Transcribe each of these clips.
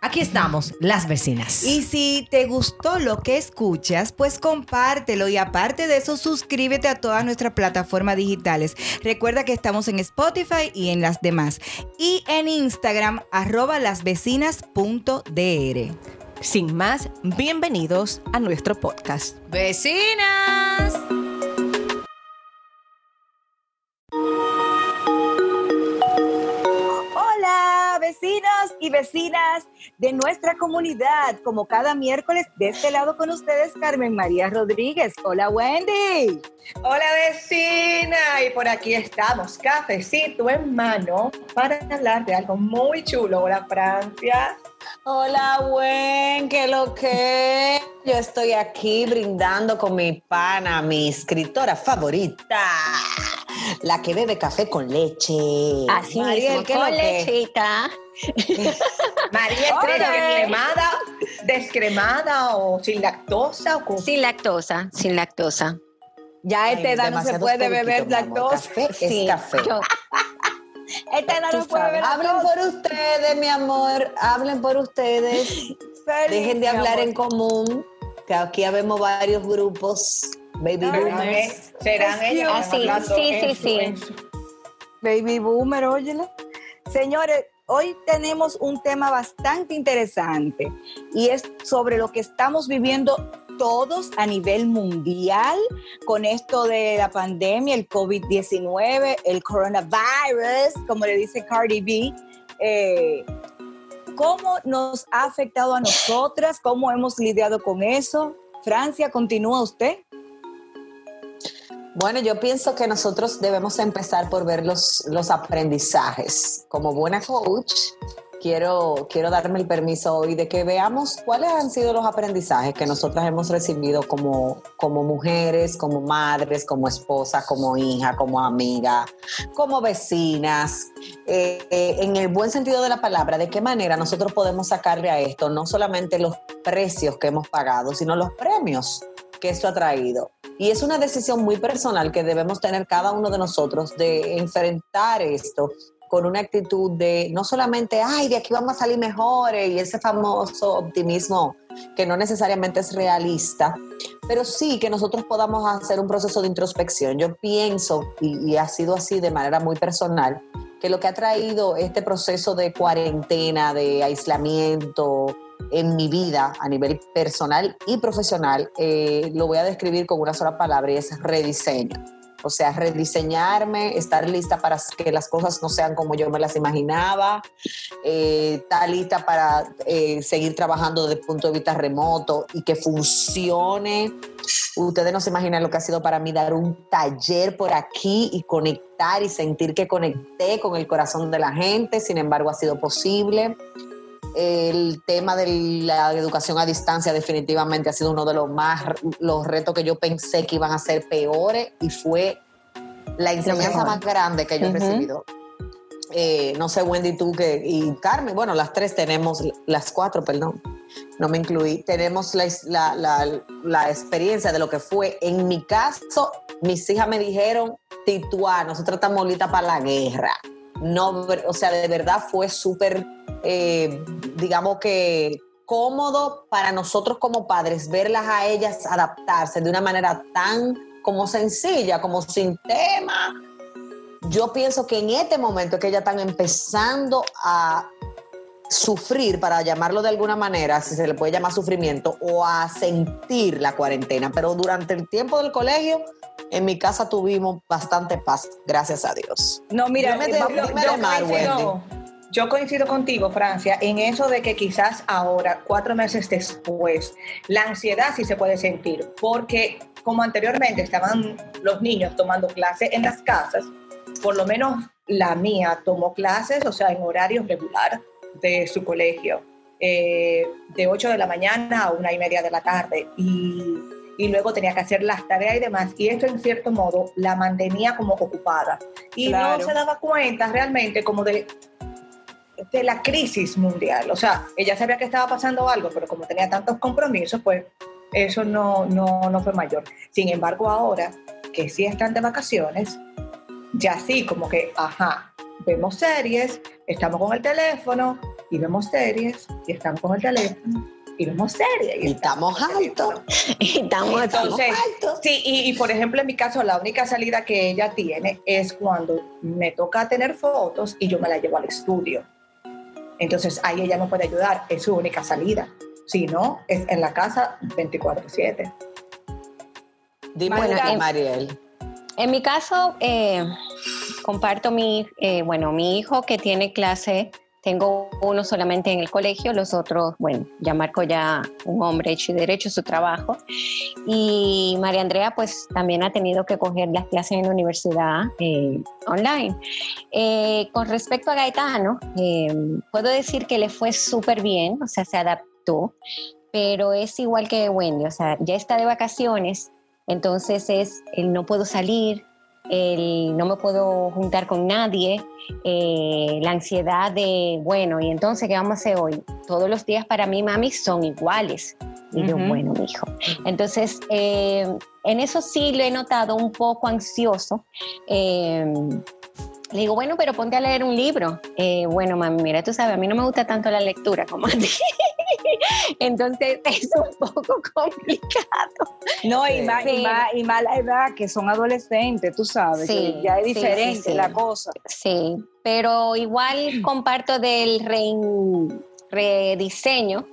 aquí estamos, las vecinas. Y si te gustó lo que escuchas, pues compártelo y aparte de eso, suscríbete a todas nuestras plataformas digitales. Recuerda que estamos en Spotify y en las demás. Y en Instagram, arroba lasvecinas.dr. Sin más, bienvenidos a nuestro podcast. Vecinas. Vecinos y vecinas de nuestra comunidad. Como cada miércoles, de este lado con ustedes, Carmen María Rodríguez. Hola, Wendy. Hola vecina, y por aquí estamos, cafecito en mano, para hablar de algo muy chulo. Hola Francia. Hola, buen, que lo que. Yo estoy aquí brindando con mi pana, mi escritora favorita, la que bebe café con leche. Así Mariel, mismo, ¿qué con lechita. Estrella, descremada, descremada o sin lactosa o con Sin lactosa, sin lactosa. Ya a Ay, esta edad no se demasiados puede beber lactosa. Café Sí, es café. yo- esta edad no puede beber. Hablen lactosa. por ustedes, mi amor. Hablen por ustedes. Feliz, Dejen de hablar amor. en común. Que aquí habemos varios grupos. Baby boomers. serán ellos hablando Sí, sí, sí, Baby Boomer, óyela. Señores, hoy tenemos un tema bastante interesante y es sobre lo que estamos viviendo todos a nivel mundial con esto de la pandemia, el COVID-19, el coronavirus, como le dice Cardi B. Eh, ¿Cómo nos ha afectado a nosotras? ¿Cómo hemos lidiado con eso? Francia, continúa usted. Bueno, yo pienso que nosotros debemos empezar por ver los, los aprendizajes. Como buena coach, quiero, quiero darme el permiso hoy de que veamos cuáles han sido los aprendizajes que nosotras hemos recibido como, como mujeres, como madres, como esposas, como hija, como amiga, como vecinas, eh, eh, en el buen sentido de la palabra, de qué manera nosotros podemos sacarle a esto no solamente los precios que hemos pagado, sino los premios que esto ha traído. Y es una decisión muy personal que debemos tener cada uno de nosotros de enfrentar esto con una actitud de no solamente, ay, de aquí vamos a salir mejores y ese famoso optimismo que no necesariamente es realista, pero sí que nosotros podamos hacer un proceso de introspección. Yo pienso, y, y ha sido así de manera muy personal, que lo que ha traído este proceso de cuarentena, de aislamiento, en mi vida a nivel personal y profesional, eh, lo voy a describir con una sola palabra y es rediseño. O sea, rediseñarme, estar lista para que las cosas no sean como yo me las imaginaba, eh, estar lista para eh, seguir trabajando desde el punto de vista remoto y que funcione. Ustedes no se imaginan lo que ha sido para mí dar un taller por aquí y conectar y sentir que conecté con el corazón de la gente. Sin embargo, ha sido posible el tema de la educación a distancia definitivamente ha sido uno de los más los retos que yo pensé que iban a ser peores y fue la enseñanza más grande que yo he Ujú. recibido. Eh, no sé, Wendy, tú que, y Carmen, bueno, las tres tenemos, las cuatro, perdón, no me incluí, tenemos la, la, la, la experiencia de lo que fue. En mi caso, mis hijas me dijeron, Tituá, nosotros estamos listas para la guerra. No, o sea, de verdad fue súper eh, digamos que cómodo para nosotros como padres verlas a ellas adaptarse de una manera tan como sencilla, como sin tema. Yo pienso que en este momento que ellas están empezando a sufrir, para llamarlo de alguna manera, si se le puede llamar sufrimiento, o a sentir la cuarentena. Pero durante el tiempo del colegio, en mi casa tuvimos bastante paz, gracias a Dios. No, mira, Dime de- eh, dime yo- de mar, coincido, yo coincido contigo, Francia, en eso de que quizás ahora, cuatro meses después, la ansiedad sí se puede sentir, porque como anteriormente estaban los niños tomando clases en las casas, por lo menos la mía tomó clases, o sea, en horario regular de su colegio, eh, de 8 de la mañana a una y media de la tarde, y, y luego tenía que hacer las tareas y demás, y esto en cierto modo la mantenía como ocupada, y Claro. no se daba cuenta realmente como de de la crisis mundial. O sea, ella sabía que estaba pasando algo, pero como tenía tantos compromisos, pues eso no, no, no fue mayor. Sin embargo, ahora que sí están de vacaciones, ya sí, como que, ajá, vemos series, estamos con el teléfono y vemos series y estamos con el teléfono y vemos series. Y estamos altos. Estamos, estamos Entonces, altos. sí, y, y por ejemplo, en mi caso, la única salida que ella tiene es cuando me toca tener fotos y yo me la llevo al estudio. Entonces, ahí ella me puede ayudar, es su única salida. Si no, es en la casa 24/7. Dime, Bueno, Mariel. En mi caso, eh, comparto mi, eh, bueno, mi hijo que tiene clase, tengo uno solamente en el colegio, los otros, bueno, ya Marco ya un hombre hecho y derecho su trabajo. Y María Andrea pues también ha tenido que coger las clases en la universidad eh, online. Eh, con respecto a Gaetano, eh, puedo decir que le fue súper bien, o sea, se adaptó, pero es igual que Wendy, o sea, ya está de vacaciones, entonces es el no puedo salir, el no me puedo juntar con nadie, eh, la ansiedad de, bueno, y entonces, ¿qué vamos a hacer hoy? Todos los días para mí, mami, son iguales. Y yo, Ujú. bueno, hijo. Entonces, eh, en eso sí lo he notado un poco ansioso. Eh, le digo, bueno, pero ponte a leer un libro. Eh, bueno, mami, mira, tú sabes, a mí no me gusta tanto la lectura como a ti. Entonces es un poco complicado. No, y más, y, más, y más la edad, que son adolescentes, tú sabes, Sí, que ya es diferente sí. la cosa. Sí, pero igual comparto del rein- rediseño.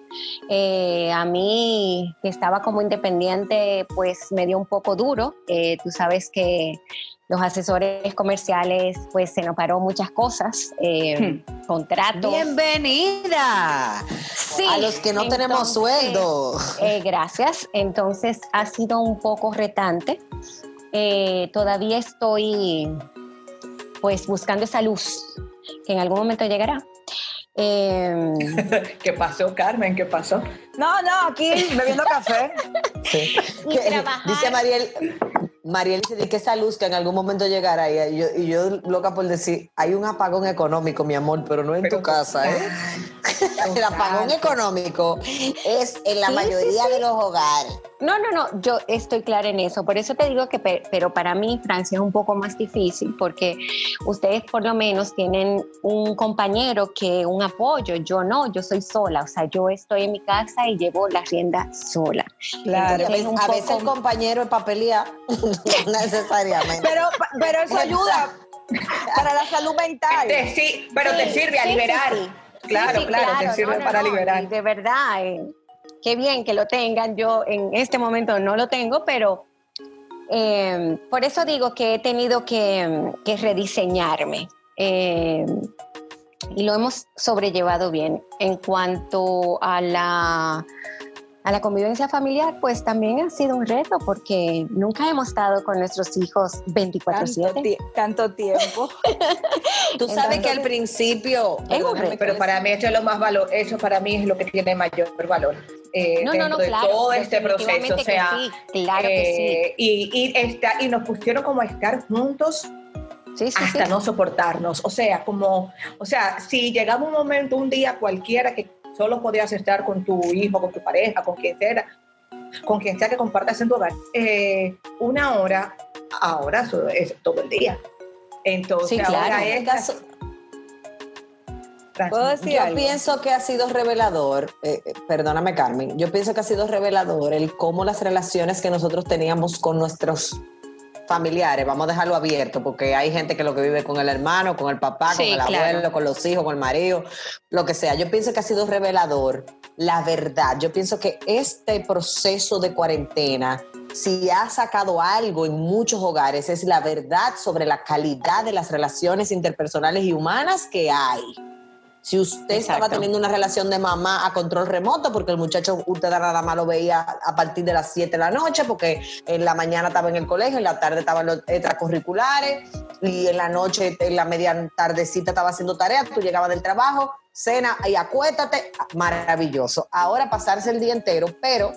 Eh, a mí, que estaba como independiente, pues me dio un poco duro. Eh, tú sabes que los asesores comerciales, pues se nos paró muchas cosas, eh, contratos. Bienvenida Sí, a los que no tenemos sueldo. Eh, gracias. Entonces ha sido un poco retante. Eh, todavía estoy pues buscando esa luz que en algún momento llegará. Eh, ¿Qué pasó, Carmen? ¿Qué pasó? No, no, aquí bebiendo café. Sí. Y Que- trabajar. Dice Mariel, Mariel dice "Di que esa luz que en algún momento llegará y yo, y yo loca por decir, hay un apagón económico, mi amor, pero no en Pero tu casa, ¿eh? El apagón económico es en la Sí, mayoría sí. de los hogares. no, no, no, yo estoy clara en eso. Por eso te digo que, pe- pero para mí Francia es un poco más difícil porque ustedes por lo menos tienen un compañero que un apoyo. Yo no, yo soy sola. O sea, yo estoy en mi casa y llevo la rienda sola. Claro. A veces, a el compañero es papelía, no necesariamente. Pero, pero eso ayuda para la salud mental. Te sí, pero te Sí, sirve a sí, sí, liberar. Claro, Sí, sí, claro, te sirve no, para no, liberar. De verdad, eh, qué bien que lo tengan. Yo en este momento no lo tengo, pero eh, por eso digo que he tenido que, que rediseñarme. Eh, y lo hemos sobrellevado bien. En cuanto a la, a la convivencia familiar, pues también ha sido un reto porque nunca hemos estado con nuestros hijos Tanto, 24/7. ti- tanto tiempo. Tú sabes que al Entonces- principio... Es un perdóname, reto. Pero para mí esto es lo más valor, eso para mí es lo que tiene mayor valor. eh, No, no, dentro no, de claro. todo este proceso. O que sea, sí, claro que sí. eh, y, y, está, y nos pusieron como a estar juntos Sí, sí, hasta sí. no soportarnos. O sea, como, o sea, si llegaba un momento, un día cualquiera que solo podías estar con tu hijo, con tu pareja, con quien sea, con quien sea que compartas en tu hogar, eh, una hora, ahora eso es todo el día. Entonces, Sí, claro. ahora En es... caso, Francis, ¿Puedo decir Yo algo? pienso que ha sido revelador, eh, eh, perdóname Carmen, yo pienso que ha sido revelador el cómo las relaciones que nosotros teníamos con nuestros familiares, vamos a dejarlo abierto, porque hay gente que lo que vive con el hermano, con el papá, Sí, con el claro. abuelo, con los hijos, con el marido, lo que sea. Yo pienso que ha sido revelador la verdad. Yo pienso que este proceso de cuarentena, si ha sacado algo en muchos hogares, es la verdad sobre la calidad de las relaciones interpersonales y humanas que hay. Si usted estaba teniendo una relación de mamá a control remoto, porque el muchacho usted nada más lo veía a partir de las 7 de la noche, porque en la mañana estaba en el colegio, en la tarde estaba en los extracurriculares, y en la noche, en la media tardecita estaba haciendo tareas, tú llegabas del trabajo, cena y acuéstate, maravilloso. Ahora pasarse el día entero, pero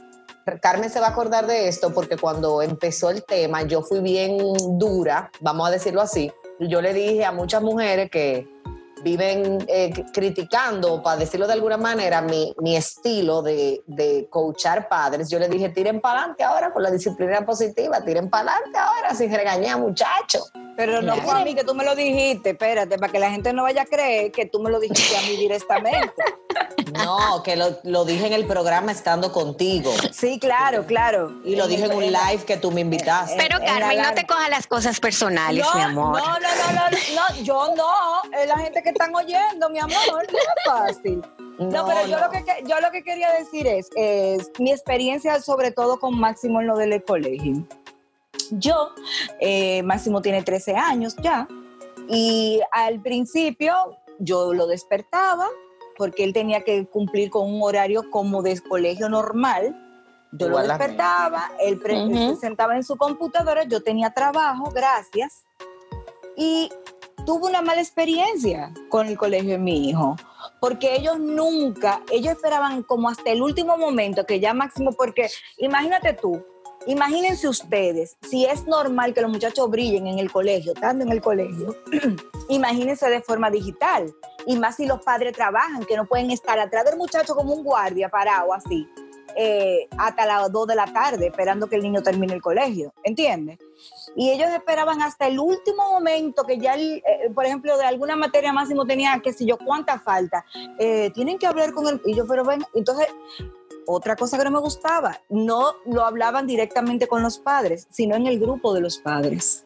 Carmen se va a acordar de esto porque cuando empezó el tema yo fui bien dura, vamos a decirlo así, y yo le dije a muchas mujeres que viven eh, criticando, para decirlo de alguna manera, mi, mi estilo de, de coachar padres, yo le dije, tiren para adelante ahora con la disciplina positiva, tiren para adelante ahora sin regañar muchachos. Pero no fue a mí que tú me lo dijiste, espérate, para que la gente no vaya a creer que tú me lo dijiste a mí directamente. No, que lo, lo dije en el programa estando contigo. Sí, claro, claro. Y lo dije en un live que tú me invitaste. Pero Carmen, no te cojas las cosas personales, no, mi amor. No, no, no, no, no, yo no, es la gente que están oyendo, mi amor, no es fácil. No, pero yo, Lo que, que- yo lo que quería decir es, es mi experiencia sobre todo con Máximo en lo del colegio. Yo, eh, Máximo tiene 13 años ya, y al principio yo lo despertaba porque él tenía que cumplir con un horario como de colegio normal. Yo Igual lo despertaba, él, pre- él Ujú. se sentaba en su computadora, yo tenía trabajo, gracias, y tuve una mala experiencia con el colegio de mi hijo, porque ellos nunca, ellos esperaban como hasta el último momento que ya máximo, porque imagínate tú, imagínense ustedes, si es normal que los muchachos brillen en el colegio, estando en el colegio, imagínense de forma digital, y más si los padres trabajan, que no pueden estar atrás del muchacho como un guardia parado así. eh, hasta las 2 de la tarde esperando que el niño termine el colegio, ¿entiendes? y ellos esperaban hasta el último momento que ya, eh, por ejemplo, de alguna materia máximo tenía, qué sé yo, cuánta falta. Eh, tienen que hablar con el... Y yo, pero ven, entonces, otra cosa que no me gustaba, no lo hablaban directamente con los padres, sino en el grupo de los padres.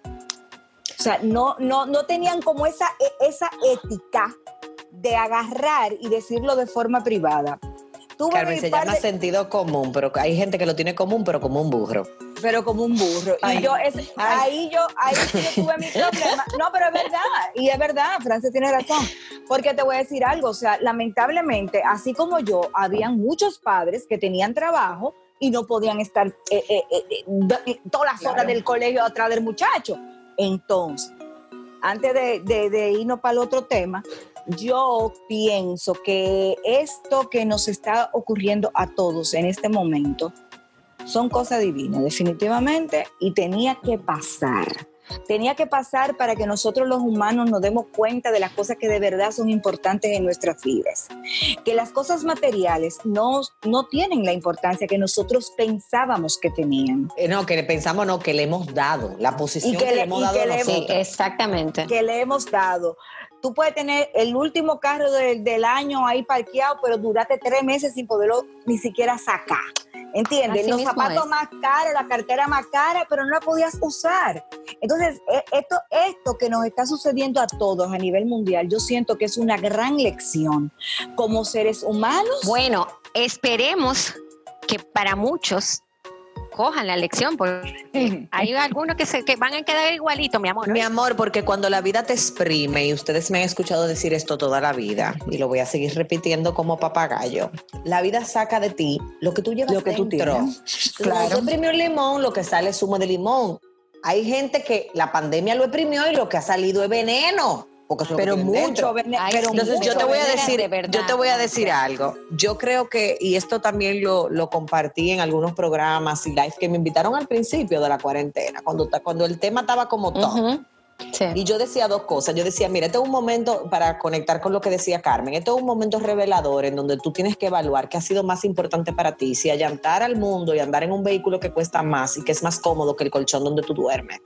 O sea, no, no, no tenían como esa, e- esa ética de agarrar y decirlo de forma privada. Tuve Carmen, se llama de- sentido común, pero hay gente que lo tiene común, pero como un burro. Pero como un burro. Ay. y yo, es- ahí yo, ahí sí yo tuve mi problema. No, pero es verdad, y es verdad, Francia tiene razón. Porque te voy a decir algo, o sea, lamentablemente, así como yo, habían muchos padres que tenían trabajo y no podían estar eh, eh, eh, todas las horas del colegio atrás del muchacho. Entonces, antes de, de- de irnos para el otro tema, yo pienso que esto que nos está ocurriendo a todos en este momento son cosas divinas, definitivamente, y tenía que pasar. Tenía que pasar para que nosotros los humanos nos demos cuenta de las cosas que de verdad son importantes en nuestras vidas. Que las cosas materiales no, no tienen la importancia que nosotros pensábamos que tenían. Eh, no, que le pensamos, no, que le hemos dado, la posición Y que, que le le- hemos y dado que a le-. Sí, exactamente. que le hemos dado. Tú puedes tener el último carro del- del año ahí parqueado, pero duraste tres meses sin poderlo ni siquiera sacar. ¿Entiendes? Así Los zapatos es. más caros, la cartera más cara, pero no la podías usar. Entonces, e- esto, esto que nos está sucediendo a todos a nivel mundial, yo siento que es una gran lección como seres humanos. Bueno, esperemos que para muchos cojan la lección, porque hay algunos que, se, que van a quedar igualito, mi amor. Mi amor, porque cuando la vida te exprime, y ustedes me han escuchado decir esto toda la vida, y lo voy a seguir repitiendo como papagayo, la vida saca de ti lo que tú llevas Lo que tú dentro. tienes. Claro. Exprimió un limón, lo que sale es zumo de limón. Hay gente que la pandemia lo exprimió y lo que ha salido es veneno. Porque eso es lo pero mucho, Ay, pero Entonces yo te voy a decir, de verdad. yo te voy a decir algo. Yo creo que, y esto también lo, lo compartí en algunos programas y live que me invitaron al principio de la cuarentena, cuando, cuando el tema estaba como todo. Ujú. Sí. Y yo decía dos cosas. Yo decía, mira, este es un momento para conectar con lo que decía Carmen. Este es un momento revelador en donde tú tienes que evaluar qué ha sido más importante para ti. Si allantar al mundo y andar en un vehículo que cuesta más y que es más cómodo que el colchón donde tú duermes.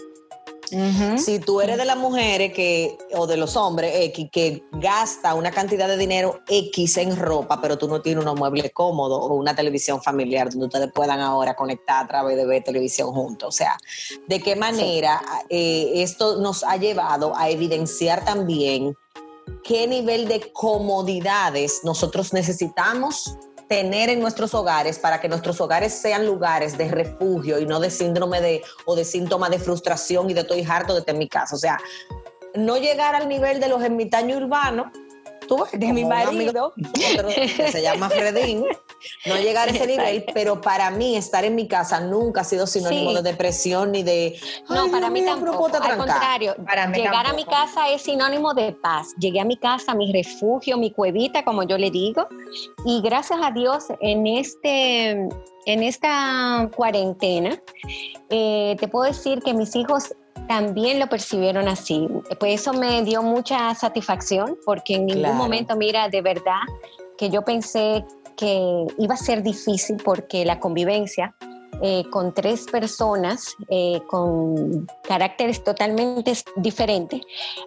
Si tú eres de las mujeres que, o de los hombres X, que gasta una cantidad de dinero X en ropa, pero tú no tienes unos muebles cómodos o una televisión familiar donde ustedes puedan ahora conectar a través de ver televisión juntos. O sea, ¿de qué manera eh, esto nos ha llevado a evidenciar también qué nivel de comodidades nosotros necesitamos tener en nuestros hogares para que nuestros hogares sean lugares de refugio y no de síndrome de o de síntoma de frustración y de estoy harto de estar mi casa. O sea, no llegar al nivel de los ermitaños urbanos Tú ves, De mi marido. otro que se llama Fredín, no llegar a ese nivel, pero para mí estar en mi casa nunca ha sido sinónimo Sí. de depresión ni de... No, "Ay, para mí tampoco. Al trancar". contrario, Para mí llegar a mi casa es sinónimo de paz. Llegué a mi casa, mi refugio, mi cuevita, como yo le digo. Y gracias a Dios, en, este, en esta cuarentena, eh, te puedo decir que mis hijos también lo percibieron así. Pues eso me dio mucha satisfacción porque en ningún Claro. momento, mira, de verdad, que yo pensé que iba a ser difícil porque la convivencia eh, con tres personas eh, con caracteres totalmente diferentes,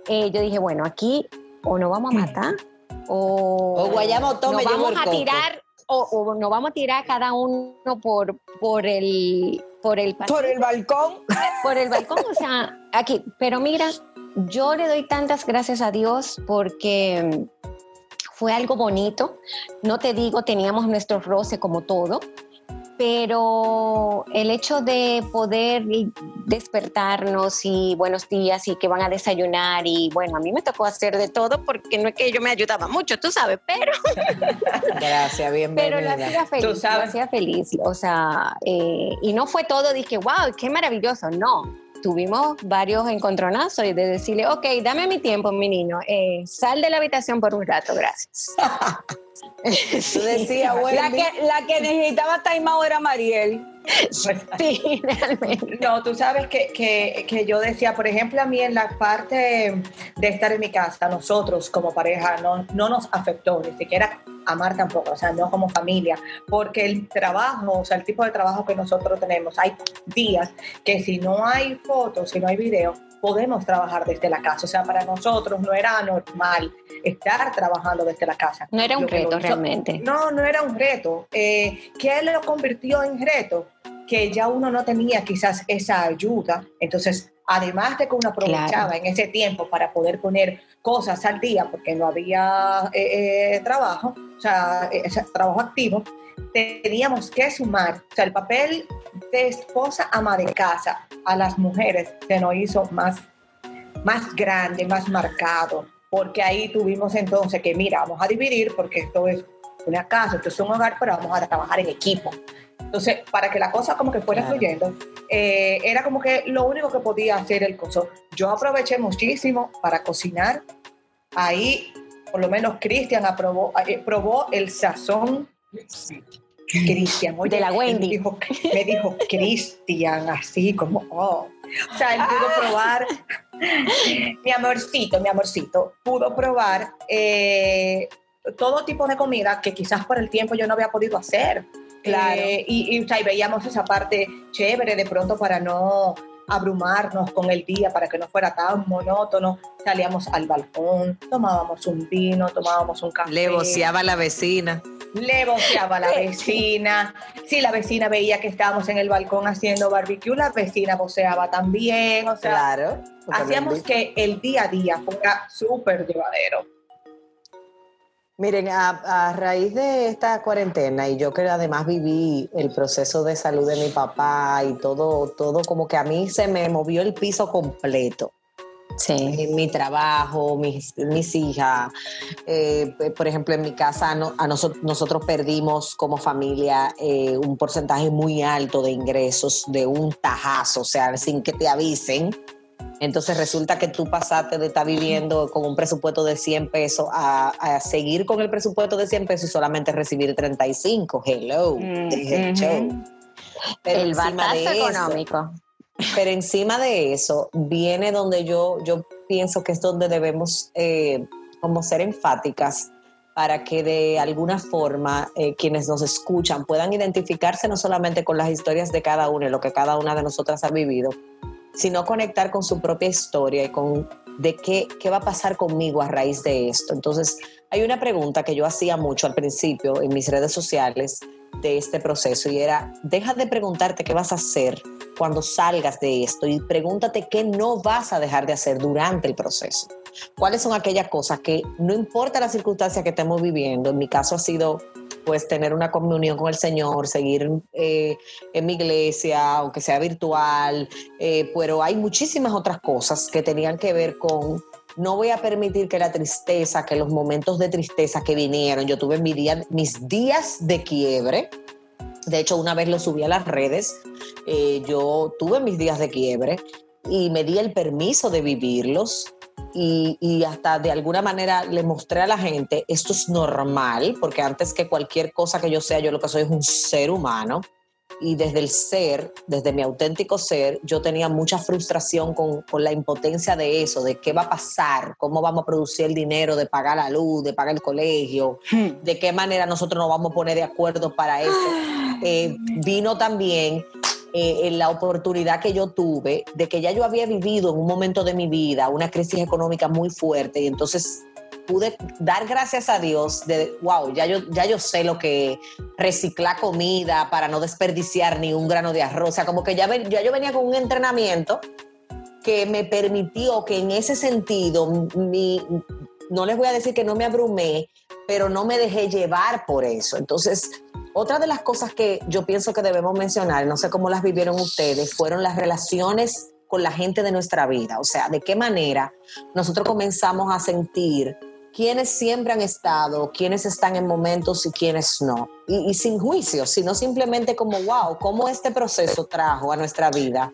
eh, yo dije, bueno, aquí o nos vamos a matar o, O nos vamos a tirar o, o nos vamos a tirar cada uno por, por el por el Por el balcón. por el balcón, o sea, aquí. Pero mira, yo le doy tantas gracias a Dios porque mm, fue algo bonito. No te digo, teníamos nuestro roce como todo, pero el hecho de poder despertarnos y buenos días y que van a desayunar y bueno, a mí me tocó hacer de todo porque no es que yo me ayudaba mucho, tú sabes, pero Gracias, bienvenida. pero lo hacía feliz, lo sabes. hacía feliz. O sea, eh, y no fue todo, dije, wow, qué maravilloso. No, tuvimos varios encontronazos y de decirle, ok, dame mi tiempo, mi niño, eh, sal de la habitación por un rato, gracias. Tú decías, La que, la que necesitaba era Mariel. Sí, realmente. No, tú sabes que, que, que yo decía, por ejemplo, a mí en la parte de estar en mi casa, nosotros como pareja no, no nos afectó, ni siquiera amar tampoco, o sea, no como familia, porque el trabajo, o sea, el tipo de trabajo que nosotros tenemos, hay días que si no hay fotos, si no hay video, podemos trabajar desde la casa, o sea, para nosotros no era normal estar trabajando desde la casa. No era un Lo reto hizo- realmente. no, no era un reto. Eh, ¿Qué lo convirtió en reto? Que ya uno no tenía quizás esa ayuda. Entonces, además de que uno aprovechaba en ese tiempo para poder poner cosas al día, porque no había eh, eh, trabajo, o sea, trabajo activo, teníamos que sumar. O sea, el papel de esposa ama de casa a las mujeres se nos hizo más, más grande, más marcado, porque ahí tuvimos entonces que, mira, vamos a dividir, porque esto es una casa, esto es un hogar, pero vamos a trabajar en equipo. Entonces, para que la cosa como que fuera Claro. fluyendo, eh, era como que lo único que podía hacer el coso. Yo aproveché muchísimo para cocinar. Ahí, por lo menos, Cristian aprobó, eh, probó el sazón. Cristian, oye, De la Wendy. Me dijo, me dijo Cristian, así como, oh. O sea, él pudo probar, mi amorcito, mi amorcito, pudo probar eh, todo tipo de comida que quizás por el tiempo yo no había podido hacer. Claro. Eh, y, y, o sea, y veíamos esa parte chévere de pronto para no abrumarnos con el día, para que no fuera tan monótono. Salíamos al balcón, tomábamos un vino, tomábamos un café. le voceaba a la vecina. Le voceaba a la vecina. Si la vecina veía que estábamos en el balcón haciendo barbecue, la vecina voceaba también. O sea, Claro. hacíamos que el día a día fuera súper llevadero. Miren, a, a raíz de esta cuarentena y yo que además viví el proceso de salud de mi papá y todo, todo como que a mí se me movió el piso completo. Sí. En mi trabajo, mis, mis hijas, eh, por ejemplo, en mi casa no- a noso- nosotros perdimos como familia eh, un porcentaje muy alto de ingresos de un tajazo, o sea, sin que te avisen. Entonces resulta que tú pasaste de estar viviendo con un presupuesto de 100 pesos a, a seguir con el presupuesto de 100 pesos y solamente recibir 35. Hello, Mm, show. Pero el encima batazo de eso- económico. pero encima de eso viene donde yo, yo pienso que es donde debemos eh, como ser enfáticas para que de alguna forma eh, quienes nos escuchan puedan identificarse no solamente con las historias de cada uno y lo que cada una de nosotras ha vivido, sino conectar con su propia historia y con de qué, qué va a pasar conmigo a raíz de esto. Entonces, hay una pregunta que yo hacía mucho al principio en mis redes sociales de este proceso y era, deja de preguntarte qué vas a hacer cuando salgas de esto y pregúntate qué no vas a dejar de hacer durante el proceso. ¿Cuáles son aquellas cosas que no importa la circunstancia que estemos viviendo? En mi caso ha sido pues tener una comunión con el Señor, seguir eh, en mi iglesia, aunque sea virtual, eh, pero hay muchísimas otras cosas que tenían que ver con no voy a permitir que la tristeza, que los momentos de tristeza que vinieron, yo tuve mi día- mis días de quiebre, de hecho una vez lo subí a las redes, eh, yo tuve mis días de quiebre y me di el permiso de vivirlos y, y hasta de alguna manera le mostré a la gente, esto es normal, porque antes que cualquier cosa que yo sea, yo lo que soy es un ser humano. Y desde el ser, desde mi auténtico ser, yo tenía mucha frustración con, con la impotencia de eso, de qué va a pasar, cómo vamos a producir el dinero de pagar la luz, de pagar el colegio, de qué manera nosotros nos vamos a poner de acuerdo para eso. Eh, vino también eh, la oportunidad que yo tuve de que ya yo había vivido en un momento de mi vida una crisis económica muy fuerte y entonces pude dar gracias a Dios de, wow, ya yo, ya yo sé lo que reciclar comida para no desperdiciar ni un grano de arroz. O sea, como que ya, ya yo venía con un entrenamiento que me permitió que en ese sentido, mi, no les voy a decir que no me abrumé, pero no me dejé llevar por eso. Entonces, otra de las cosas que yo pienso que debemos mencionar, no sé cómo las vivieron ustedes, fueron las relaciones con la gente de nuestra vida. O sea, de qué manera nosotros comenzamos a sentir quiénes siempre han estado, quiénes están en momentos y quiénes no. Y, sin juicio, sino simplemente como, wow, cómo este proceso trajo a nuestra vida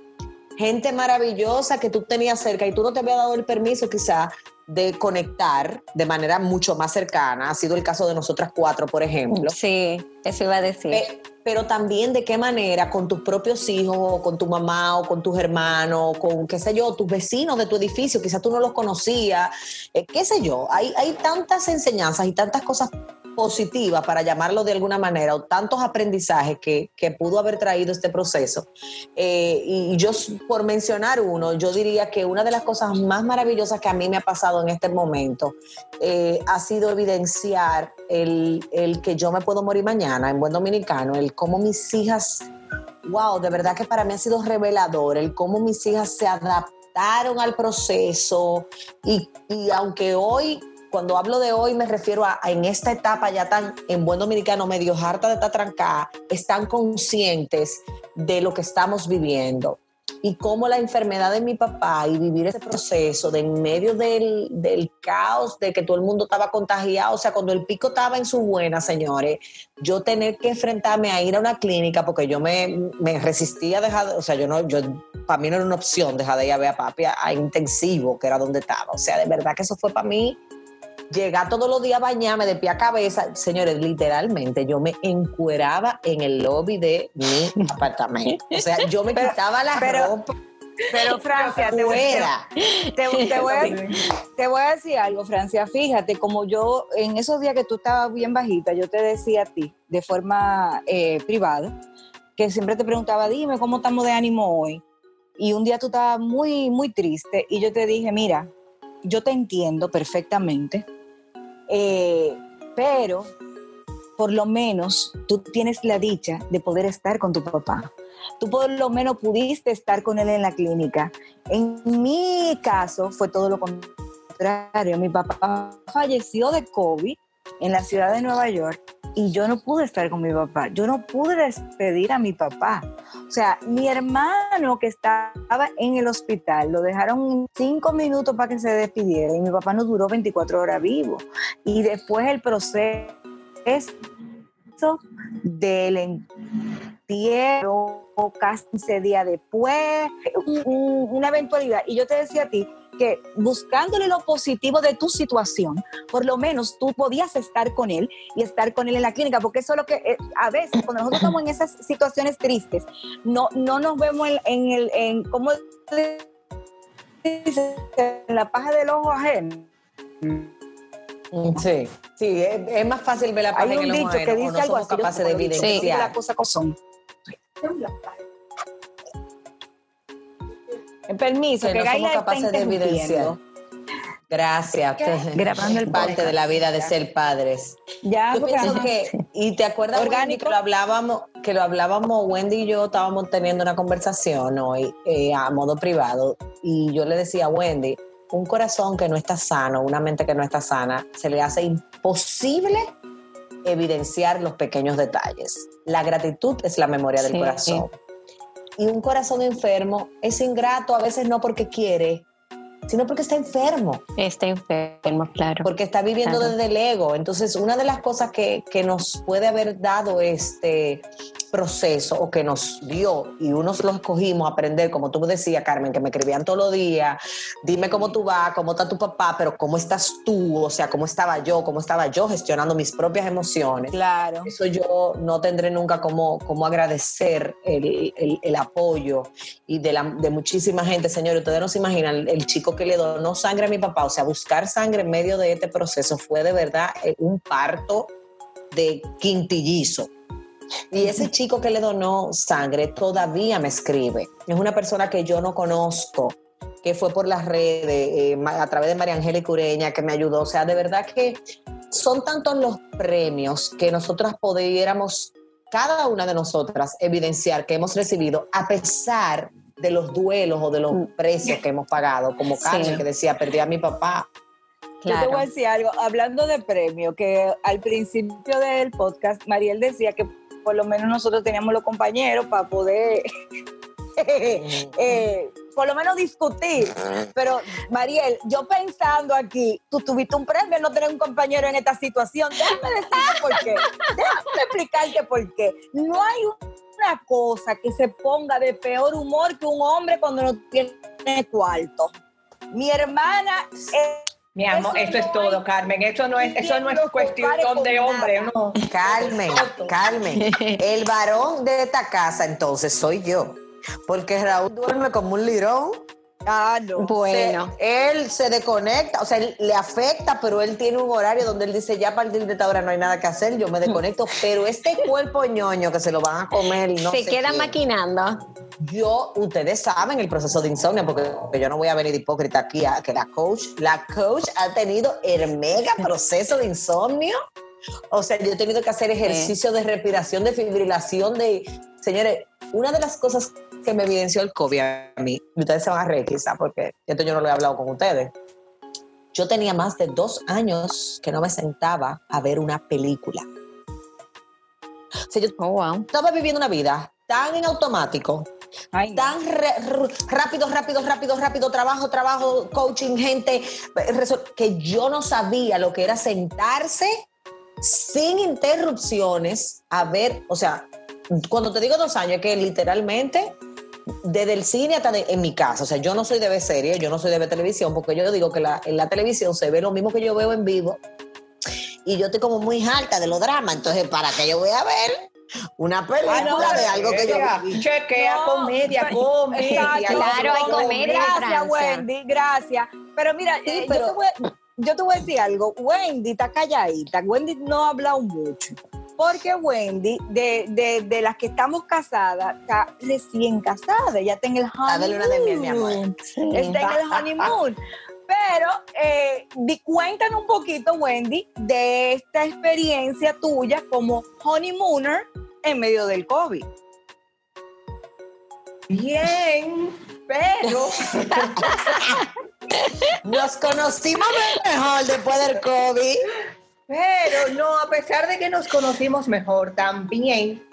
gente maravillosa que tú tenías cerca y tú no te habías dado el permiso quizá de conectar de manera mucho más cercana. Ha sido el caso de nosotras cuatro, por ejemplo. Sí, eso iba a decir. Pe- pero también de qué manera con tus propios hijos, o con tu mamá, o con tus hermanos, con qué sé yo, tus vecinos de tu edificio, quizás tú no los conocías, eh, qué sé yo. Hay, hay tantas enseñanzas y tantas cosas positivas, para llamarlo de alguna manera, o tantos aprendizajes que, que pudo haber traído este proceso. Eh, y yo, por mencionar uno, yo diría que una de las cosas más maravillosas que a mí me ha pasado en este momento eh, ha sido evidenciar el, el que yo me puedo morir mañana, en buen dominicano, el cómo mis hijas, wow, de verdad que para mí ha sido revelador, el cómo mis hijas se adaptaron al proceso y, y aunque hoy cuando hablo de hoy me refiero a, a en esta etapa ya tan en buen dominicano medio harta de estar trancada, están conscientes de lo que estamos viviendo y cómo la enfermedad de mi papá y vivir ese proceso de en medio del, del caos de que todo el mundo estaba contagiado, o sea, cuando el pico estaba en su buena, señores, yo tener que enfrentarme a ir a una clínica porque yo me, me resistía a dejar, o sea, yo no, yo, para mí no era una opción dejar de ir a ver a papi a, a intensivo, que era donde estaba, o sea, de verdad que eso fue para mí llegar todos los días a bañarme de pie a cabeza, señores, literalmente yo me encueraba en el lobby de mi apartamento. O sea, yo me Pero- quitaba la pero- ropa Pero Francia, te voy, fuera. te- te voy a, te voy a decir algo, Francia. Fíjate, como yo en esos días que tú estabas bien bajita, yo te decía a ti de forma eh, privada, que siempre te preguntaba, dime cómo estamos de ánimo hoy. Y un día tú estabas muy, muy triste y yo te dije, mira, yo te entiendo perfectamente, eh, pero por lo menos tú tienes la dicha de poder estar con tu papá. Tú por lo menos pudiste estar con él en la clínica. En mi caso fue todo lo contrario. Mi papá falleció de COVID en la ciudad de Nueva York y yo no pude estar con mi papá. Yo no pude despedir a mi papá. O sea, mi hermano que estaba en el hospital lo dejaron cinco minutos para que se despidiera y mi papá no duró 24 horas vivo. Y después el proceso del entierro casi 15 días después, un- un- una eventualidad. Y yo te decía a ti que buscándole lo positivo de tu situación, por lo menos tú podías estar con él y estar con él en la clínica, porque eso es lo que eh, a veces cuando nosotros estamos en esas situaciones tristes, no, no nos vemos en, en el, en cómo en la paja del ojo ajeno. Sí, sí, es, es más fácil ver la Hay página un en el ojo dicho que ajeno, dice algo así, capaces de evidenciar. digo las cosas como son. Permiso, que que, no somos capaces de evidenciar. Gracias. Grabando el parte podcast. de la vida de ser padres. Ya, Yo que, y te acuerdas Wendy, Orgánico. que lo hablábamos, que lo hablábamos, Wendy y yo estábamos teniendo una conversación hoy eh, a modo privado, y yo le decía a Wendy, un corazón que no está sano, una mente que no está sana, se le hace imposible evidenciar los pequeños detalles. La gratitud es la memoria del Sí. corazón. Y un corazón enfermo es ingrato, a veces no porque quiere, sino porque está enfermo Está enfermo, claro. porque está viviendo Claro. desde el ego. Entonces, una de las cosas que, que nos puede haber dado este proceso o que nos dio y unos lo escogimos aprender, como tú me decías, Carmen, que me escribían todos los días, dime cómo tú vas, cómo está tu papá, pero cómo estás tú, o sea, cómo estaba yo, cómo estaba yo gestionando mis propias emociones. Claro. Eso yo no tendré nunca como, como agradecer el, el- el apoyo y de, la, de muchísima gente. Señores, ustedes no se imaginan el, el chico que le donó sangre a mi papá. O sea, buscar sangre en medio de este proceso fue de verdad eh, un parto de quintillizo. Y ese chico que le donó sangre todavía me escribe. Es una persona que yo no conozco, que fue por las redes, eh, a través de María Angélica Ureña, que me ayudó. O sea, de verdad que son tantos los premios que nosotras pudiéramos, cada una de nosotras, evidenciar que hemos recibido a pesar de los duelos o de los Mm. precios que hemos pagado, como Sí. Carmen que decía, perdí a mi papá. Yo te voy a Claro. decir algo, hablando de premio, que al principio del podcast, Mariel decía que por lo menos nosotros teníamos los compañeros para poder, eh, por lo menos discutir. Pero, Mariel, yo pensando aquí, tú tuviste un premio no tener un compañero en esta situación. Déjame decirte por qué. Déjame explicarte por qué. No hay una cosa que se ponga de peor humor que un hombre cuando no tiene cuarto. Mi hermana eh, Mi amor, Eso esto es todo, Carmen. Eso no es, eso no es cuestión de hombre, nada. no. Carmen, Carmen, el varón de esta casa entonces soy yo. Porque Raúl duerme como un lirón. Ah, no. Bueno, Se- él se desconecta, o sea, él- le afecta, pero él tiene un horario donde él dice, ya a partir de esta hora no hay nada que hacer, yo me desconecto. Pero este cuerpo ñoño que se lo van a comer y no se queda quién, maquinando. Yo, ustedes saben el proceso de insomnio, porque, porque yo no voy a venir hipócrita aquí a que la coach, la coach ha tenido el mega proceso de insomnio. O sea, yo he tenido que hacer ejercicio de respiración, de fibrilación, de... Señores, una de las cosas que me evidenció el COVID a mí, y ustedes se van a reír quizá, porque esto yo no lo he hablado con ustedes. Yo tenía más de dos años que no me sentaba a ver una película. O sea, yo Oh, wow. estaba viviendo una vida tan en automático, Ay, no. tan rápido, rápido, rápido, rápido, trabajo, trabajo, coaching, gente, eh, que yo no sabía lo que era sentarse sin interrupciones a ver, o sea, cuando te digo dos años, es que literalmente desde el cine hasta de- en mi casa, o sea, yo no soy de ver series, yo no soy de ver televisión, porque yo digo que la- en la televisión se ve lo mismo que yo veo en vivo y yo estoy como muy harta de los dramas, entonces, ¿para qué yo voy a ver una película no, de algo que yo Chequea, No, comedia, comedia. Exacto. Claro, hay comedia. Gracias. Wendy, gracias. Pero mira, Sí, eh, pero- Yo, te voy, yo te voy a decir algo. Wendy está calladita. Wendy no ha hablado mucho. Porque Wendy, de, de, de las que estamos casadas, está recién casada. Ya está en el Ah, dale una de miel, mi amor. honeymoon. Está en el honeymoon. Pero eh, di, cuéntanos un poquito, Wendy, de esta experiencia tuya como honeymooner en medio del COVID. Bien, pero Nos conocimos mejor después del COVID. Pero no, a pesar de que nos conocimos mejor, también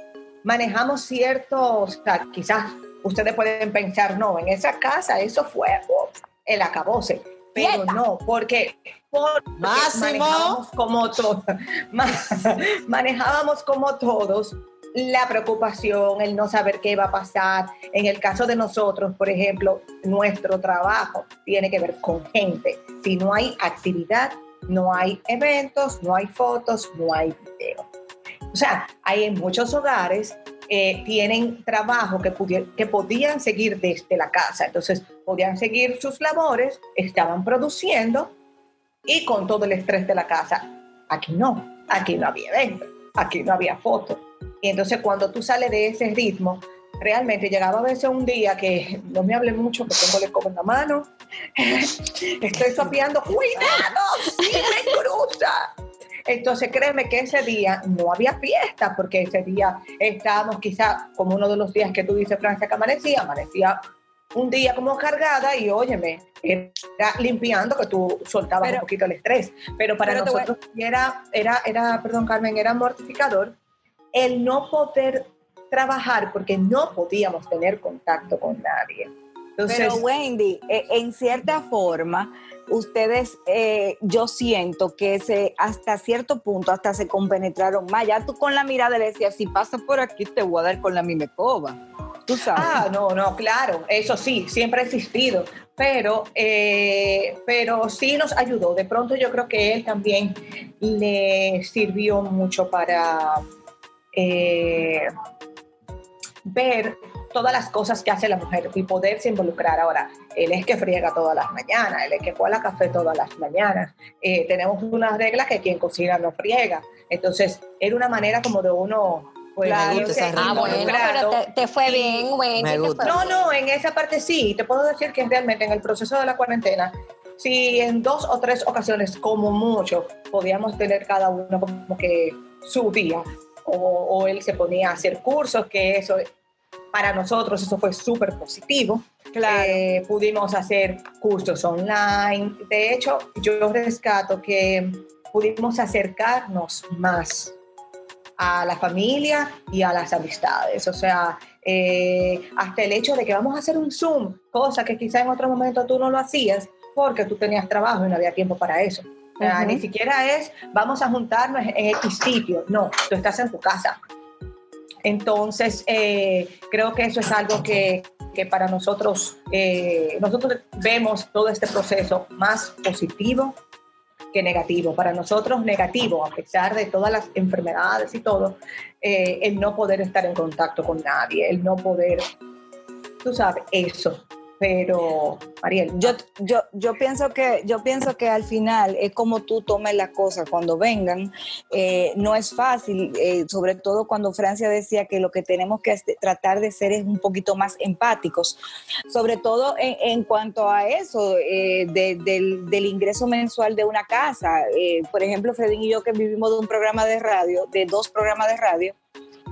manejamos ciertos, o sea, quizás ustedes pueden pensar, no, en esa casa eso fue uf, el acabose. Pero no, porque, porque manejábamos como todos, manejábamos como todos la preocupación, el no saber qué va a pasar. En el caso de nosotros, por ejemplo, nuestro trabajo tiene que ver con gente. Si no hay actividad, no hay eventos, no hay fotos, no hay video. O sea, hay muchos hogares eh, tienen trabajo que, que podían seguir desde la casa. Entonces, podían seguir sus labores, estaban produciendo y con todo el estrés de la casa. Aquí no, aquí no había evento, aquí no había fotos. Y entonces cuando tú sales de ese ritmo, realmente llegaba a veces un día que no me hable mucho, que tengo el escoba en la mano, estoy sopeando, cuidado, sí me cruza. Entonces créeme que ese día no había fiesta, porque ese día estábamos quizá como uno de los días que tú dices, Francia, que amanecía, amanecía un día como cargada y óyeme, era limpiando que tú soltabas Pero- un poquito el estrés. Pero para Pero nosotros era, era, era, perdón Carmen, era mortificador el no poder trabajar porque no podíamos tener contacto con nadie. Entonces, Pero Wendy, eh, en cierta forma, ustedes, eh, yo siento que se, hasta cierto punto, hasta se compenetraron más. Ya tú con la mirada le decías, si pasa por aquí, te voy a dar con la mimecoba. Tú sabes. Ah, no, no, claro, eso sí, siempre ha existido, pero, eh, pero sí nos ayudó. De pronto yo creo que él también le sirvió mucho para eh, ver todas las cosas que hace la mujer y poderse involucrar. Ahora, él es que friega todas las mañanas, él es que cuela café todas las mañanas. Eh, tenemos una regla que quien cocina no friega. Entonces, era una manera como de uno... Pues, Me gusta regla. Ah, bueno, involucrando. pero te, te fue bien, fue No, no, en esa parte sí. Te puedo decir que realmente en el proceso de la cuarentena, si en dos o tres ocasiones, como mucho, podíamos tener cada uno como que su día, o, o él se ponía a hacer cursos, que eso para nosotros eso fue súper positivo. Claro. Eh, pudimos hacer cursos online. De hecho, yo rescato que pudimos acercarnos más a la familia y a las amistades. O sea, eh, hasta el hecho de que vamos a hacer un Zoom, cosa que quizá en otro momento tú no lo hacías porque tú tenías trabajo y no había tiempo para eso. Ni siquiera es vamos a juntarnos en X sitio. No, tú estás en tu casa. Entonces, eh, creo que eso es algo que, que para nosotros, eh, nosotros vemos todo este proceso más positivo que negativo. Para nosotros negativo, a pesar de todas las enfermedades y todo, eh, el no poder estar en contacto con nadie, el no poder, tú sabes, eso. Pero, Mariel, Yo, yo, yo, pienso que, yo pienso que al final es como tú tomes las cosas cuando vengan. Eh, no es fácil, eh, sobre todo cuando Francia decía que lo que tenemos que tratar de ser es un poquito más empáticos, sobre todo en, en cuanto a eso eh, de- del, del ingreso mensual de una casa. Eh, por ejemplo, Fredín y yo que vivimos de un programa de radio, de dos programas de radio,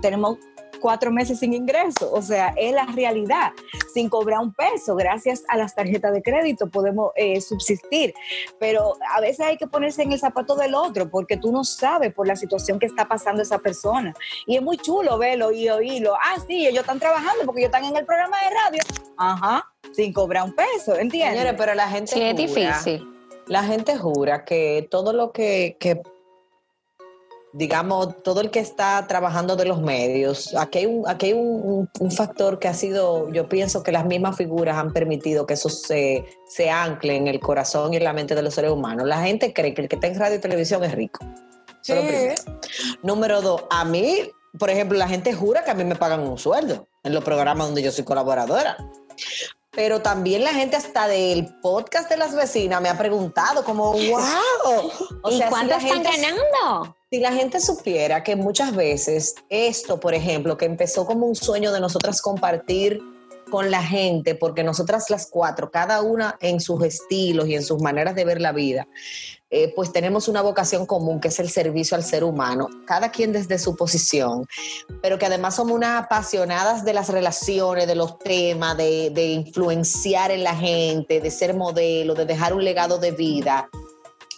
tenemos cuatro meses sin ingreso, o sea, es la realidad, sin cobrar un peso, gracias a las tarjetas de crédito podemos eh, subsistir, pero a veces hay que ponerse en el zapato del otro porque tú no sabes por la situación que está pasando esa persona. Y es muy chulo verlo y oírlo, ah, sí, ellos están trabajando porque ellos están en el programa de radio, ajá, sin cobrar un peso, ¿entiendes? Señores, pero la gente Sí, es jura- difícil. La gente jura que todo lo que, que, digamos, todo el que está trabajando de los medios, aquí hay, un, aquí hay un, un- factor que ha sido, yo pienso que las mismas figuras han permitido que eso se, se ancle en el corazón y en la mente de los seres humanos. La gente cree que el que está en radio y televisión es rico. Sí. Número dos, a mí, por ejemplo, la gente jura que a mí me pagan un sueldo en los programas donde yo soy colaboradora. Pero también la gente hasta del podcast de las vecinas me ha preguntado como, wow. O ¿Y sea, cuánto están gente- ganando? Si la gente supiera que muchas veces esto, por ejemplo, que empezó como un sueño de nosotras compartir con la gente, porque nosotras las cuatro, cada una en sus estilos y en sus maneras de ver la vida, eh, pues tenemos una vocación común que es el servicio al ser humano, cada quien desde su posición, pero que además somos unas apasionadas de las relaciones, de los temas, de, de influenciar en la gente, de ser modelo, de dejar un legado de vida,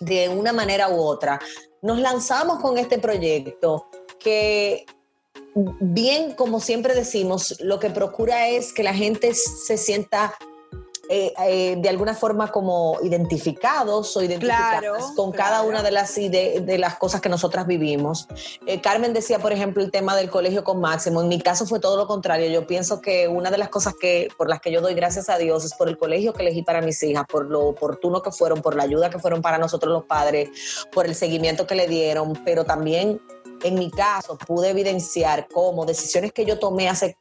de una manera u otra. Nos lanzamos con este proyecto que bien, como siempre decimos, lo que procura es que la gente se sienta eh, eh, de alguna forma como identificados o identificadas Claro, con cada una de las, ide- de las cosas que nosotras vivimos. Eh, Carmen decía, por ejemplo, el tema del colegio con Máximo. En mi caso fue todo lo contrario. Yo pienso que una de las cosas que, por las que yo doy gracias a Dios es por el colegio que elegí para mis hijas, por lo oportuno que fueron, por la ayuda que fueron para nosotros los padres, por el seguimiento que le dieron, pero también en mi caso pude evidenciar cómo decisiones que yo tomé hace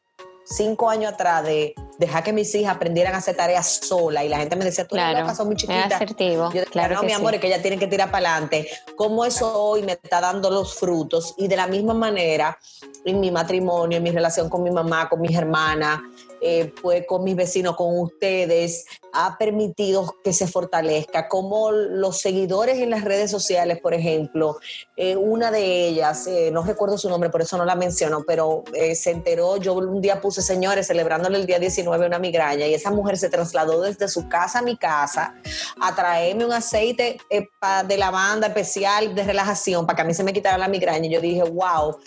cinco años atrás de dejar que mis hijas aprendieran a hacer tareas sola y la gente me decía, tú eres Claro, loca, son muy es chiquitas. asertivo. Yo decía, claro no, que mi sí. amor, es que ellas tienen que tirar para adelante. Cómo eso hoy me está dando los frutos y de la misma manera en mi matrimonio, en mi relación con mi mamá, con mis hermanas, eh, pues con mis vecinos, con ustedes, ha permitido que se fortalezca. Como los seguidores en las redes sociales, por ejemplo, eh, una de ellas, eh, no recuerdo su nombre, por eso no la menciono, pero eh, se enteró, yo un día puse, señores, celebrándole el día 19 una migraña, y esa mujer se trasladó desde su casa a mi casa a traerme un aceite pa- de lavanda especial de relajación para que a mí se me quitara la migraña. Y yo dije, wow,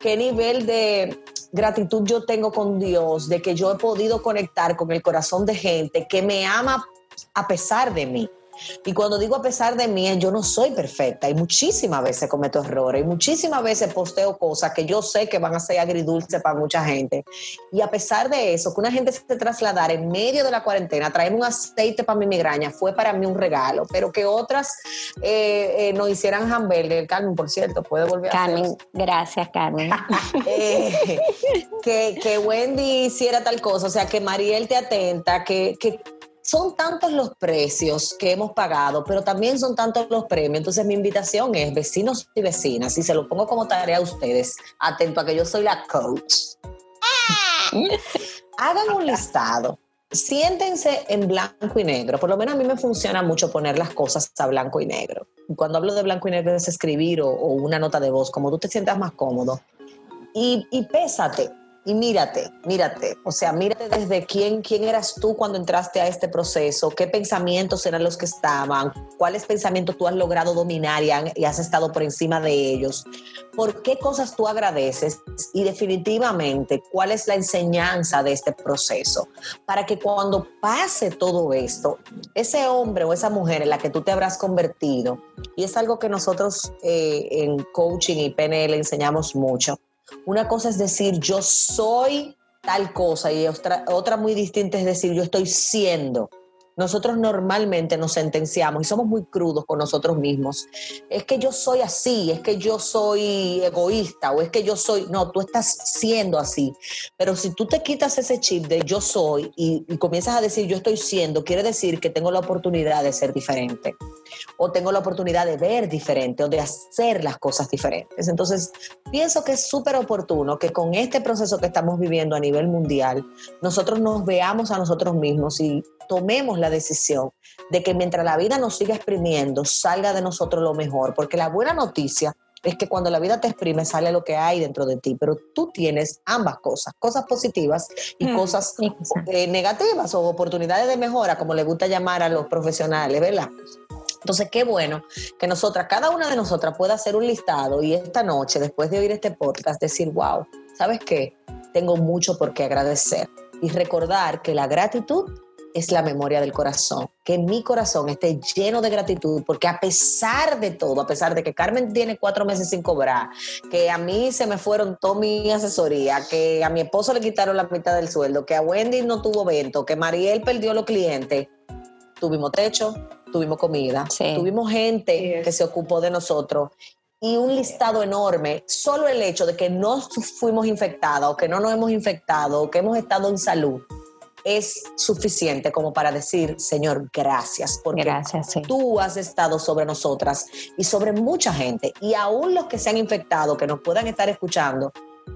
qué nivel de gratitud yo tengo con Dios, de que yo he podido conectar con el corazón de gente que me ama a pesar de mí. Y cuando digo a pesar de mí, yo no soy perfecta y muchísimas veces cometo errores y muchísimas veces posteo cosas que yo sé que van a ser agridulces para mucha gente. Y a pesar de eso, que una gente se trasladara en medio de la cuarentena, traerme un aceite para mi migraña, fue para mí un regalo, pero que otras eh, eh, nos hicieran hamburger, Carmen, por cierto, puede volver Carmen, a hacer. gracias, Carmen. Eh, que, que Wendy hiciera tal cosa, o sea, que Mariel te atenta, que, que son tantos los precios que hemos pagado, pero también son tantos los premios. Entonces mi invitación es, vecinos y vecinas, y se lo pongo como tarea a ustedes, atento a que yo soy la coach. Hagan un listado. Siéntense en blanco y negro. Por lo menos a mí me funciona mucho poner las cosas a blanco y negro. Cuando hablo de blanco y negro es escribir o, o una nota de voz, como tú te sientas más cómodo. Y, y pésate y mírate, mírate, o sea, mírate desde quién, quién eras tú cuando entraste a este proceso, qué pensamientos eran los que estaban, cuáles pensamientos tú has logrado dominar y, has estado por encima de ellos, por qué cosas tú agradeces y definitivamente cuál es la enseñanza de este proceso, para que cuando pase todo esto, ese hombre o esa mujer en la que tú te habrás convertido, y es algo que nosotros eh, en coaching y PNL enseñamos mucho, una cosa es decir, yo soy tal cosa y otra, otra muy distinta es decir, yo estoy siendo. Nosotros normalmente nos sentenciamos y somos muy crudos con nosotros mismos. Es que yo soy así, es que yo soy egoísta o es que yo soy... No, tú estás siendo así. Pero si tú te quitas ese chip de yo soy y, y comienzas a decir yo estoy siendo, quiere decir que tengo la oportunidad de ser diferente o tengo la oportunidad de ver diferente o de hacer las cosas diferentes. Entonces, pienso que es súper oportuno que con este proceso que estamos viviendo a nivel mundial, nosotros nos veamos a nosotros mismos y tomemos la decisión de que mientras la vida nos siga exprimiendo, salga de nosotros lo mejor, porque la buena noticia es que cuando la vida te exprime sale lo que hay dentro de ti, pero tú tienes ambas cosas, cosas positivas y Mm, cosas eh, negativas o oportunidades de mejora, como le gusta llamar a los profesionales, ¿verdad? Entonces, qué bueno que nosotras, cada una de nosotras pueda hacer un listado y esta noche, después de oír este podcast, decir, wow, ¿sabes qué? Tengo mucho por qué agradecer. Y recordar que la gratitud es la memoria del corazón, que mi corazón esté lleno de gratitud, porque a pesar de todo, a pesar de que Carmen tiene cuatro meses sin cobrar, que a mí se me fueron toda mi asesoría, que a mi esposo le quitaron la mitad del sueldo, que a Wendy no tuvo evento, que Mariel perdió los clientes, tuvimos techo, tuvimos comida, Sí. tuvimos gente que se ocupó de nosotros y un listado enorme. Solo el hecho de que no fuimos infectados o que no nos hemos infectado o que hemos estado en salud es suficiente como para decir, Señor, gracias, porque Gracias, sí. tú has estado sobre nosotras y sobre mucha gente. Y aún los que se han infectado, que nos puedan estar escuchando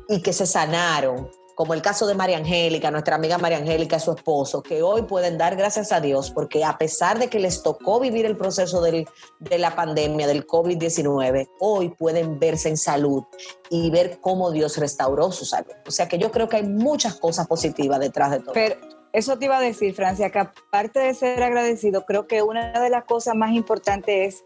y que se sanaron, como el caso de María Angélica, nuestra amiga María Angélica su esposo, que hoy pueden dar gracias a Dios porque a pesar de que les tocó vivir el proceso de la pandemia, del COVID-19, hoy pueden verse en salud y ver cómo Dios restauró su salud. O sea que yo creo que hay muchas cosas positivas detrás de todo. Pero eso te iba a decir, Francia, que aparte de ser agradecido, creo que una de las cosas más importantes es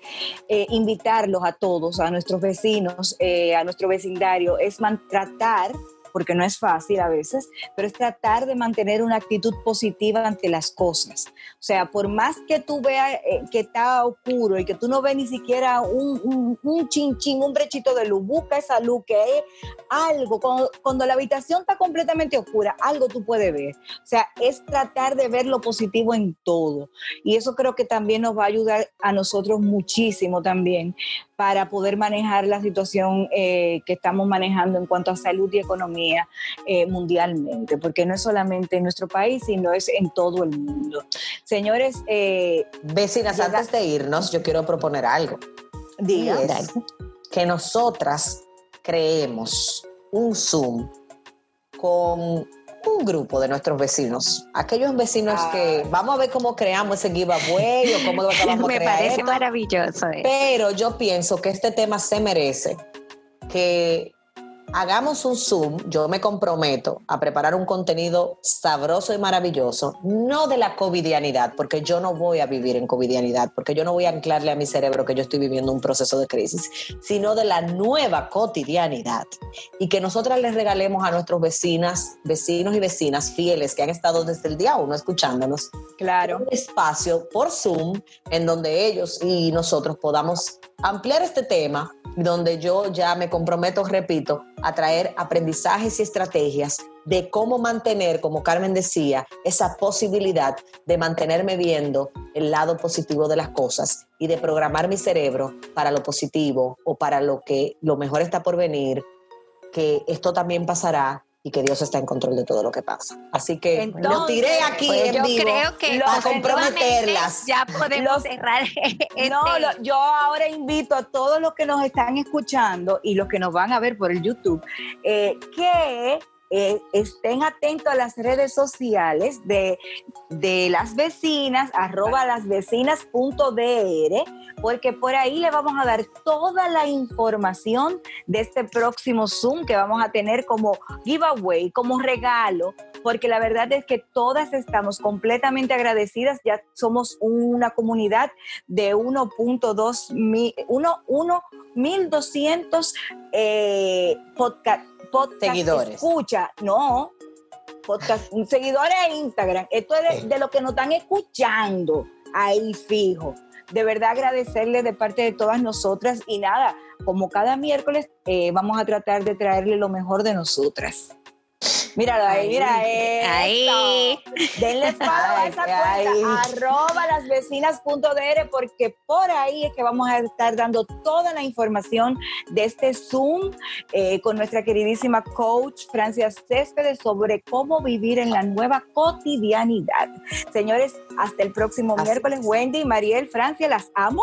eh, invitarlos a todos, a nuestros vecinos, eh, a nuestro vecindario, es tratar porque no es fácil a veces, pero es tratar de mantener una actitud positiva ante las cosas. O sea, por más que tú veas eh, que está oscuro y que tú no ves ni siquiera un, un, un chinchín, un brechito de luz, busca esa luz que es algo, cuando, cuando la habitación está completamente oscura, algo tú puedes ver. O sea, es tratar de ver lo positivo en todo. Y eso creo que también nos va a ayudar a nosotros muchísimo también para poder manejar la situación eh, que estamos manejando en cuanto a salud y economía eh, mundialmente, porque no es solamente en nuestro país, sino es en todo el mundo. Señores, eh, Vecinas, Llega- antes de irnos, yo quiero proponer algo. Diga. es que nosotras creemos un Zoom con un grupo de nuestros vecinos, aquellos vecinos Ah. que vamos a ver cómo creamos ese giveaway o cómo vamos a Me crear parece esto. maravilloso. eh. Pero yo pienso que este tema se merece que hagamos un Zoom, yo me comprometo a preparar un contenido sabroso y maravilloso, no de la covidianidad, porque yo no voy a vivir en covidianidad, porque yo no voy a anclarle a mi cerebro que yo estoy viviendo un proceso de crisis, sino de la nueva cotidianidad. Y que nosotras les regalemos a nuestros vecinas, vecinos y vecinas fieles que han estado desde el día uno escuchándonos, Claro. un espacio por Zoom en donde ellos y nosotros podamos ampliar este tema, donde yo ya me comprometo, repito, a traer aprendizajes y estrategias de cómo mantener, como Carmen decía, esa posibilidad de mantenerme viendo el lado positivo de las cosas y de programar mi cerebro para lo positivo o para lo que lo mejor está por venir, que esto también pasará y que Dios está en control de todo lo que pasa. Así que lo Entonces, tiré aquí Pues en yo vivo creo que para comprometerlas. Ya podemos Los- cerrar. este- No, lo- yo ahora invito a todos los que nos están escuchando y los que nos van a ver por el YouTube eh, que eh, estén atentos a las redes sociales de, de las vecinas, arroba lasvecinas.dr, porque por ahí le vamos a dar toda la información de este próximo Zoom que vamos a tener como giveaway, como regalo, porque la verdad es que todas estamos completamente agradecidas, ya somos una comunidad de 1.2 mil, 1, 1, 1200 eh, podcast Seguidores. escucha, no, podcast, seguidores en Instagram, esto es de, de lo que nos están escuchando ahí fijo. De verdad agradecerle de parte de todas nosotras y nada, como cada miércoles eh, vamos a tratar de traerle lo mejor de nosotras. Míralo ahí, mira eso. Ahí. Denle follow a esa cuenta, arroba lasvecinas.dr, porque por ahí es que vamos a estar dando toda la información de este Zoom eh, con nuestra queridísima coach Francia Céspedes sobre cómo vivir en la nueva cotidianidad. Señores, hasta el próximo Así miércoles. es. Wendy, Mariel, Francia, las amo.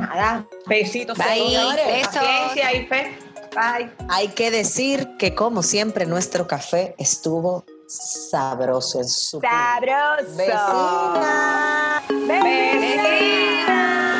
Nada, besitos. Bye, señores. besos. Paciencia y fe. Bye. Hay que decir que como siempre nuestro café estuvo sabroso en su Sabroso. Vecina. Vecina.